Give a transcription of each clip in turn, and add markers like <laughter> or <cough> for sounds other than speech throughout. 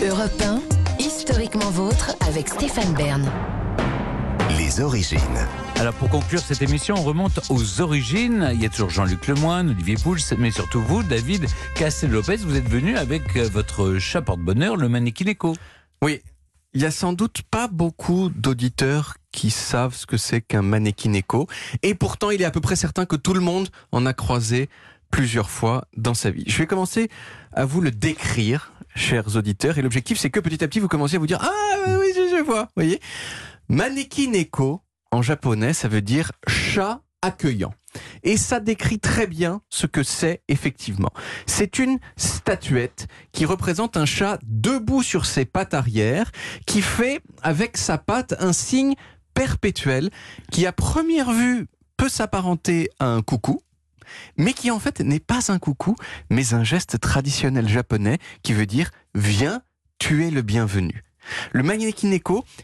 Europe 1, historiquement vôtre avec Stéphane Bern. Les origines. Alors pour conclure cette émission, on remonte aux origines. Il y a toujours Jean-Luc Lemoyne, Olivier Pouls, mais surtout vous, David Castel-Lopez, vous êtes venu avec euh, votre chat porte-bonheur, le Mannequin Oui, il y a sans doute pas beaucoup d'auditeurs qui savent ce que c'est qu'un mannequin écho. Et pourtant, il est à peu près certain que tout le monde en a croisé plusieurs fois dans sa vie. Je vais commencer à vous le décrire, chers auditeurs. Et l'objectif, c'est que petit à petit, vous commencez à vous dire Ah oui, je, vois. voyez? Mannequin écho, en japonais, ça veut dire chat accueillant. Et ça décrit très bien ce que c'est effectivement. C'est une statuette qui représente un chat debout sur ses pattes arrière, qui fait avec sa patte un signe perpétuel qui à première vue peut s'apparenter à un coucou, mais qui en fait n'est pas un coucou, mais un geste traditionnel japonais qui veut dire viens, tu es le bienvenu. Le Mannequin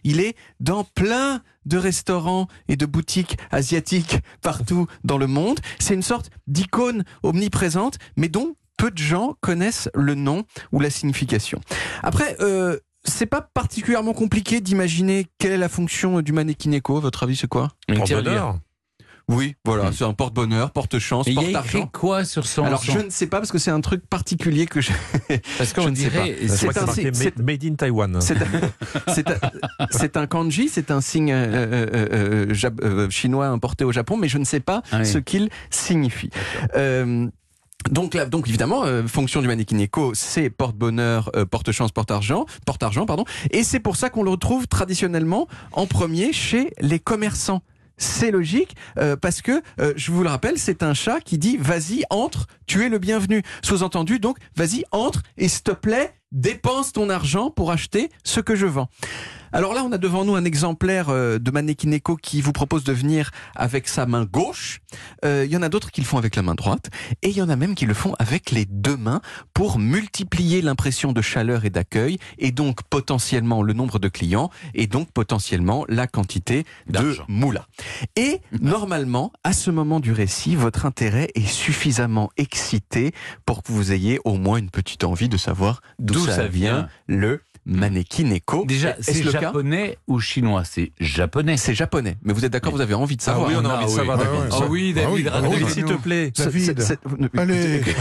il est dans plein de restaurants et de boutiques asiatiques partout dans le monde. C'est une sorte d'icône omniprésente, mais dont peu de gens connaissent le nom ou la signification. Après, euh, c'est pas particulièrement compliqué d'imaginer quelle est la fonction du mannequin Votre avis, c'est quoi? Une. Oui, voilà, c'est un porte-bonheur, porte-chance, Et il y a écrit porte-argent. quoi sur son Alors je ne sais pas parce que c'est un truc particulier que je. <laughs> Parce qu'on dirait, C'est un- c'est made, in Taiwan. C'est un, kanji, c'est un signe euh, euh, euh, chinois importé au Japon, mais je ne sais pas Ah oui. ce qu'il signifie. Donc là, donc évidemment, euh, fonction du mannequin éco, c'est porte-bonheur, euh, porte-chance, porte-argent, porte-argent, pardon. Et c'est pour ça qu'on le retrouve traditionnellement en premier chez les commerçants. C'est logique euh, parce que euh, je vous le rappelle, c'est un chat qui dit vas-y entre, tu es le bienvenu. Sous-entendu donc vas-y entre et s'il te plaît dépense ton argent pour acheter ce que je vends. Alors là, on a devant nous un exemplaire euh, de mannequin éco qui vous propose de venir avec sa main gauche. Euh, Il y en a d'autres qui le font avec la main droite. Et il y en a même qui le font avec les deux mains pour multiplier l'impression de chaleur et d'accueil et donc potentiellement le nombre de clients et donc potentiellement la quantité de moula. Et normalement, à ce moment du récit, votre intérêt est suffisamment excité pour que vous ayez au moins une petite envie de savoir d'où ça vient, le mannequin éco. Déjà, c'est le cas japonais ou chinois? C'est japonais. c'est japonais, mais vous êtes d'accord, vous avez envie de Ah savoir. oui, on a Ah envie de oui. savoir. Ah David. oui. Ah oui, David, Ah s'il te plaît. Ça- David. Allez. <laughs>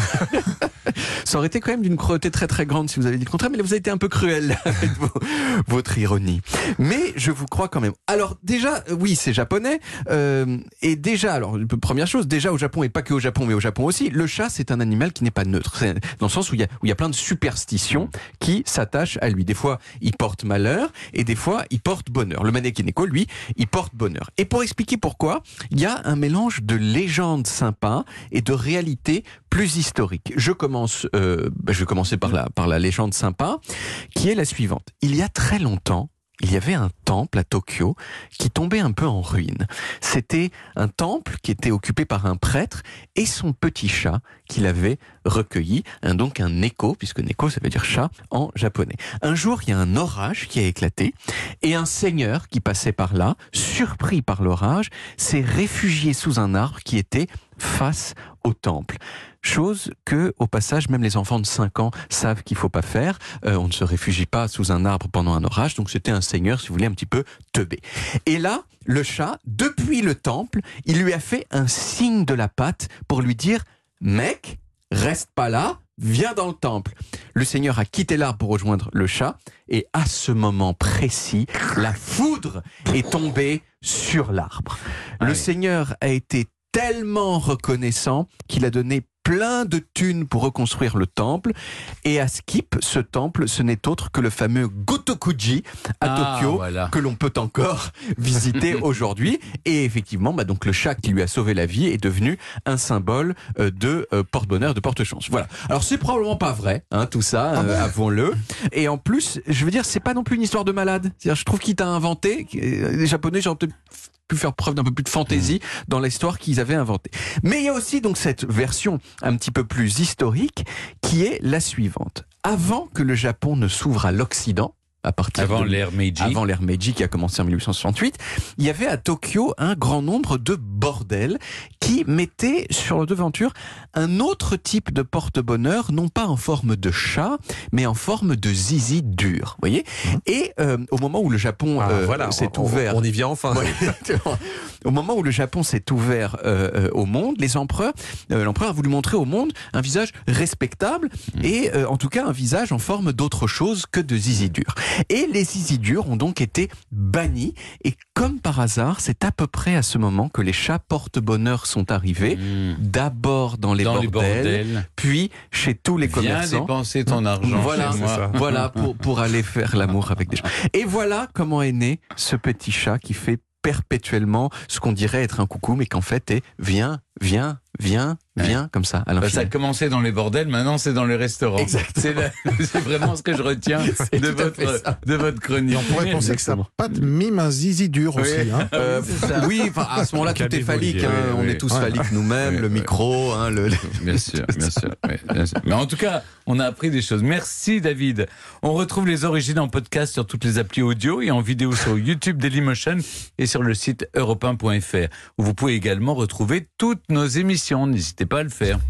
Ça aurait été quand même d'une cruauté très très grande si vous avez dit le contraire, mais là, vous avez été un peu cruel <laughs> avec vos- votre ironie. Mais je vous crois quand même. Alors déjà, euh, oui, c'est japonais. euh, et déjà, alors première chose, déjà au Japon et pas que au Japon, mais au Japon aussi, le chat c'est un animal qui n'est pas neutre. Dans le sens où il y a où il y a plein de superstitions qui s'attachent à lui. Des fois, il porte malheur et des fois, il porte bonheur. Le mannequin éco, lui, il porte bonheur. Et pour expliquer pourquoi, il y a un mélange de légendes sympas et de réalité plus historique. Je commence, euh, bah, je vais commencer par la, par la légende sympa, qui est la suivante. Il y a très longtemps, il y avait un à Tokyo qui tombait un peu en ruine. C'était un temple qui était occupé par un prêtre et son petit chat qu'il avait recueilli, donc un neko, puisque neko ça veut dire chat en japonais. Un jour, il y a un orage qui a éclaté et un seigneur qui passait par là, surpris par l'orage, s'est réfugié sous un arbre qui était face au temple. Chose que, au passage, même les enfants de 5 ans savent qu'il faut pas faire. Euh, on ne se réfugie pas sous un arbre pendant un orage, donc c'était un seigneur, si vous voulez, un petit peu teubé. Et là, le chat, depuis le temple, il lui a fait un signe de la patte pour lui dire Mec, reste pas là, viens dans le temple. Le seigneur a quitté l'arbre pour rejoindre le chat, et à ce moment précis, la foudre est tombée sur l'arbre. Ah le oui. seigneur a été tellement reconnaissant qu'il a donné plein de thunes pour reconstruire le temple. Et à Skip, ce temple, ce n'est autre que le fameux Gotokuji à Ah, Tokyo, voilà. que l'on peut encore <laughs> visiter <laughs> aujourd'hui. Et effectivement, bah donc le chat qui lui a sauvé la vie est devenu un symbole euh, de euh, porte-bonheur, de porte-chance. Voilà. Alors c'est probablement pas vrai, hein, tout ça, euh, avouons-le. Et en plus, je veux dire, c'est pas non plus une histoire de malade. Je trouve qu'il t'a inventé. euh, Les Japonais, peut-être pu faire preuve d'un peu plus de fantaisie dans l'histoire qu'ils avaient inventée. Mais il y a aussi donc cette version un petit peu plus historique qui est la suivante. Avant que le Japon ne s'ouvre à l'Occident, à partir Avant l'ère Meiji. avant l'ère Meiji qui a commencé en 1868, il y avait à Tokyo un grand nombre de bordels qui mettaient sur le devanture un autre type de porte-bonheur, non pas en forme de chat, mais en forme de zizi dur. Voyez? Et euh, au moment où le Japon Ah, euh, voilà, s'est ouvert, On y vient enfin. Au moment où le Japon s'est ouvert euh, au monde, les empereurs, euh, l'empereur a voulu montrer au monde un visage respectable et euh, en tout cas un visage en forme d'autre chose que de zizi dur. Et les zizi durs ont donc été bannis et comme par hasard, c'est à peu près à ce moment que les chats porte-bonheur sont arrivés. Mmh. D'abord dans les Dans bordels, les bordels. puis chez tous les Viens commerçants. dépenser ton argent Voilà, chez moi. Voilà, pour, pour <laughs> aller faire l'amour avec des chats. Et voilà comment est né ce petit chat qui fait perpétuellement ce qu'on dirait être un coucou, mais qu'en fait est viens, viens, viens, comme ça, à Bah, ça a commencé dans les bordels, maintenant c'est dans les restaurants. <laughs> C'est vraiment ce que je retiens <laughs> de votre, de votre chronique. On pourrait penser que ça Exactement. pas de mime un zizi dur aussi. Hein. <laughs> Euh, oui, à ce moment-là, tout est phallique. Hein. Oui, on oui. est tous Ouais. phalliques nous-mêmes, Oui, le oui. micro, hein, le, Bien sûr, bien sûr, oui, bien sûr. Mais en tout cas, on a appris des choses. Merci David. On retrouve les origines en podcast sur toutes les applis audio et en vidéo sur YouTube Dailymotion et sur le site europe1.fr où vous pouvez également retrouver nos émissions. N'hésitez pas à le faire.